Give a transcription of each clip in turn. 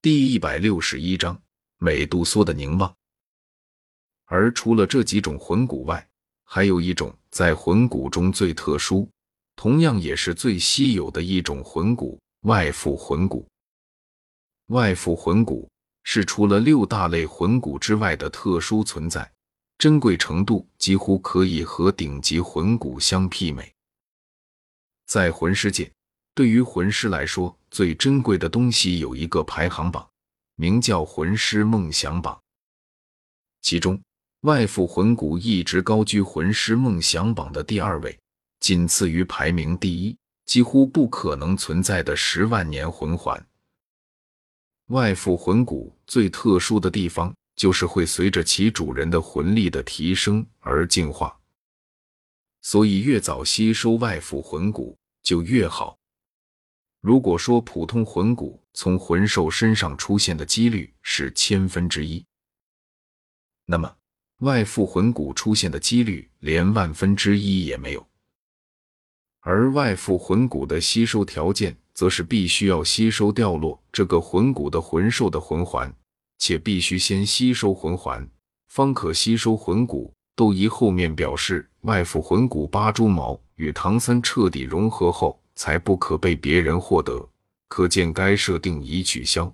第一百六十一章美杜莎的凝望。而除了这几种魂骨外，还有一种在魂骨中最特殊，同样也是最稀有的一种魂骨——外附魂骨。外附魂骨是除了六大类魂骨之外的特殊存在，珍贵程度几乎可以和顶级魂骨相媲美。在魂师界，对于魂师来说，最珍贵的东西有一个排行榜，名叫“魂师梦想榜”，其中。外附魂骨一直高居魂师梦想榜的第二位，仅次于排名第一、几乎不可能存在的十万年魂环。外附魂骨最特殊的地方，就是会随着其主人的魂力的提升而进化，所以越早吸收外附魂骨就越好。如果说普通魂骨从魂兽身上出现的几率是千分之一，那么。外附魂骨出现的几率连万分之一也没有，而外附魂骨的吸收条件，则是必须要吸收掉落这个魂骨的魂兽的魂环，且必须先吸收魂环，方可吸收魂骨。窦仪后面表示，外附魂骨八蛛矛与唐三彻底融合后，才不可被别人获得，可见该设定已取消，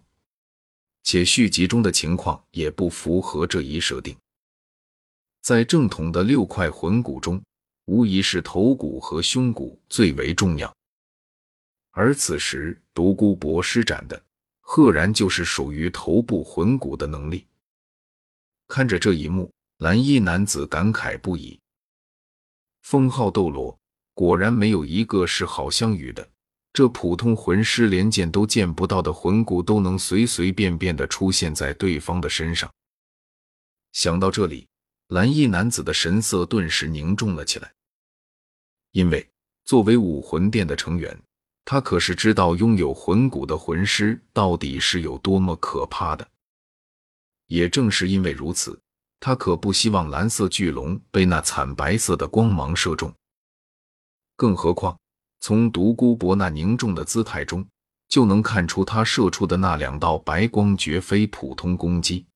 且续集中的情况也不符合这一设定。在正统的六块魂骨中，无疑是头骨和胸骨最为重要。而此时独孤博施展的，赫然就是属于头部魂骨的能力。看着这一幕，蓝衣男子感慨不已：封号斗罗果然没有一个是好相与的。这普通魂师连见都见不到的魂骨，都能随随便便的出现在对方的身上。想到这里。蓝衣男子的神色顿时凝重了起来，因为作为武魂殿的成员，他可是知道拥有魂骨的魂师到底是有多么可怕的。也正是因为如此，他可不希望蓝色巨龙被那惨白色的光芒射中。更何况，从独孤博那凝重的姿态中，就能看出他射出的那两道白光绝非普通攻击。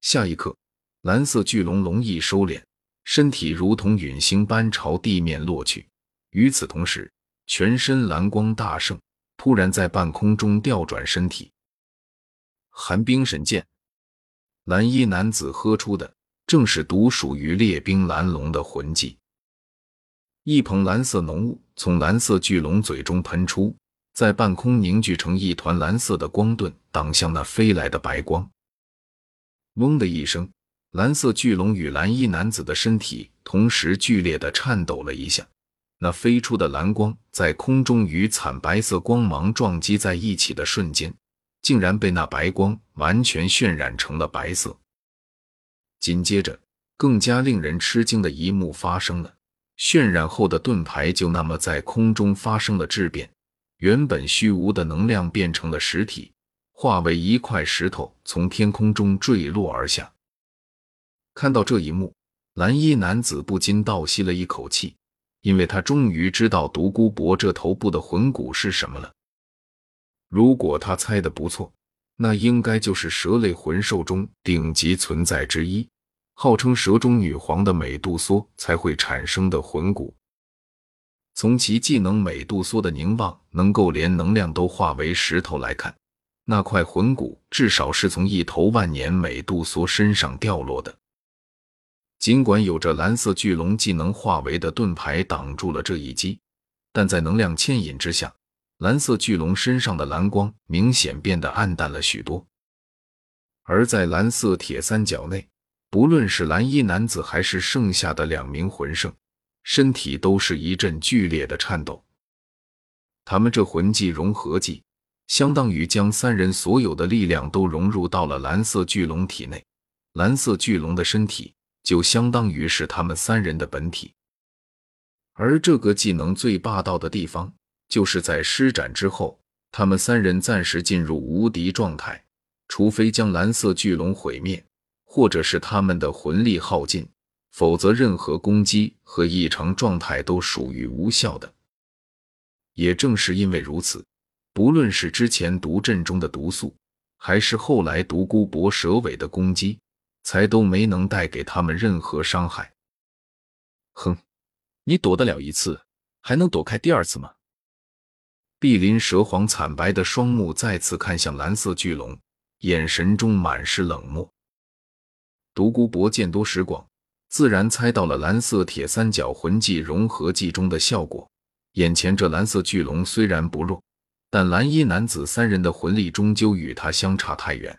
下一刻。蓝色巨龙龙翼收敛，身体如同陨星般朝地面落去。与此同时，全身蓝光大盛，突然在半空中调转身体。寒冰神剑，蓝衣男子喝出的正是独属于烈冰蓝龙的魂技。一捧蓝色浓雾从蓝色巨龙嘴中喷出，在半空凝聚成一团蓝色的光盾，挡向那飞来的白光。嗡的一声。蓝色巨龙与蓝衣男子的身体同时剧烈的颤抖了一下，那飞出的蓝光在空中与惨白色光芒撞击在一起的瞬间，竟然被那白光完全渲染成了白色。紧接着，更加令人吃惊的一幕发生了：渲染后的盾牌就那么在空中发生了质变，原本虚无的能量变成了实体，化为一块石头从天空中坠落而下。看到这一幕，蓝衣男子不禁倒吸了一口气，因为他终于知道独孤博这头部的魂骨是什么了。如果他猜的不错，那应该就是蛇类魂兽中顶级存在之一，号称蛇中女皇的美杜莎才会产生的魂骨。从其技能美杜莎的凝望，能够连能量都化为石头来看，那块魂骨至少是从一头万年美杜莎身上掉落的。尽管有着蓝色巨龙技能化为的盾牌挡住了这一击，但在能量牵引之下，蓝色巨龙身上的蓝光明显变得暗淡了许多。而在蓝色铁三角内，不论是蓝衣男子还是剩下的两名魂圣，身体都是一阵剧烈的颤抖。他们这魂技融合技，相当于将三人所有的力量都融入到了蓝色巨龙体内，蓝色巨龙的身体。就相当于是他们三人的本体，而这个技能最霸道的地方，就是在施展之后，他们三人暂时进入无敌状态，除非将蓝色巨龙毁灭，或者是他们的魂力耗尽，否则任何攻击和异常状态都属于无效的。也正是因为如此，不论是之前毒阵中的毒素，还是后来独孤博蛇尾的攻击，才都没能带给他们任何伤害。哼，你躲得了一次，还能躲开第二次吗？碧鳞蛇皇惨白的双目再次看向蓝色巨龙，眼神中满是冷漠。独孤博见多识广，自然猜到了蓝色铁三角魂技融合技中的效果。眼前这蓝色巨龙虽然不弱，但蓝衣男子三人的魂力终究与他相差太远。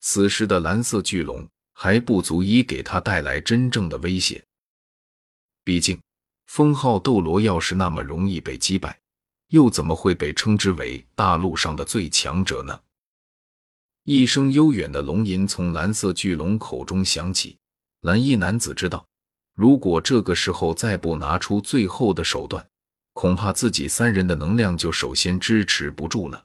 此时的蓝色巨龙还不足以给他带来真正的威胁。毕竟，封号斗罗要是那么容易被击败，又怎么会被称之为大陆上的最强者呢？一声悠远的龙吟从蓝色巨龙口中响起。蓝衣男子知道，如果这个时候再不拿出最后的手段，恐怕自己三人的能量就首先支持不住了。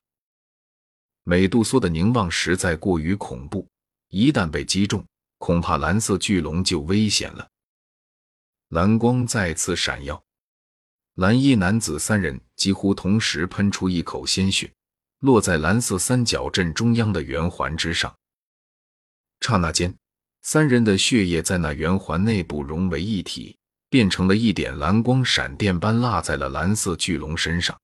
美杜莎的凝望实在过于恐怖，一旦被击中，恐怕蓝色巨龙就危险了。蓝光再次闪耀，蓝衣男子三人几乎同时喷出一口鲜血。落在蓝色三角阵中央的圆环之上，刹那间，三人的血液在那圆环内部融为一体，变成了一点蓝光，闪电般落在了蓝色巨龙身上。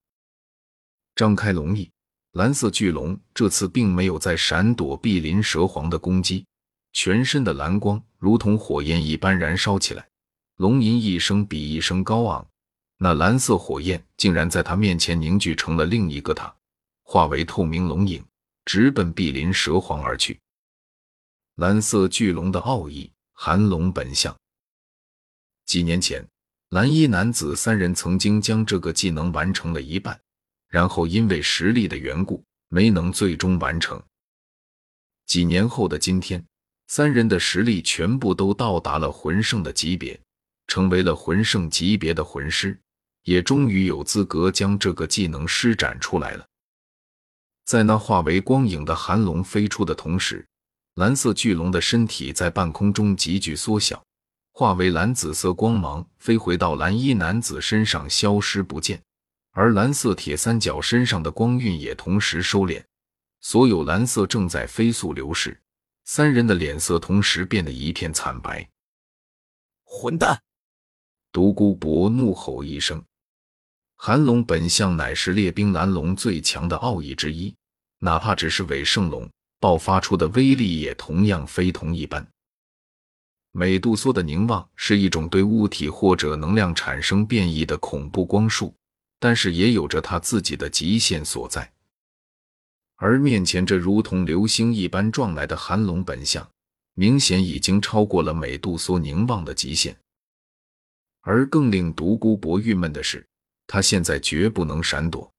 张开龙翼，蓝色巨龙这次并没有再闪躲碧鳞蛇皇的攻击，全身的蓝光如同火焰一般燃烧起来，龙吟一声比一声高昂，那蓝色火焰竟然在他面前凝聚成了另一个他。化为透明龙影，直奔碧鳞蛇皇而去。蓝色巨龙的奥义，寒龙本相。几年前，蓝衣男子三人曾经将这个技能完成了一半，然后因为实力的缘故，没能最终完成。几年后的今天，三人的实力全部都到达了魂圣的级别，成为了魂圣级别的魂师，也终于有资格将这个技能施展出来了。在那化为光影的寒龙飞出的同时，蓝色巨龙的身体在半空中急剧缩小，化为蓝紫色光芒，飞回到蓝衣男子身上消失不见。而蓝色铁三角身上的光晕也同时收敛，所有蓝色正在飞速流逝。三人的脸色同时变得一片惨白。混蛋！独孤博怒吼一声。寒龙本相乃是列兵蓝龙最强的奥义之一。哪怕只是伪圣龙爆发出的威力，也同样非同一般。美杜莎的凝望是一种对物体或者能量产生变异的恐怖光束，但是也有着它自己的极限所在。而面前这如同流星一般撞来的寒龙本相，明显已经超过了美杜莎凝望的极限。而更令独孤博郁闷的是，他现在绝不能闪躲。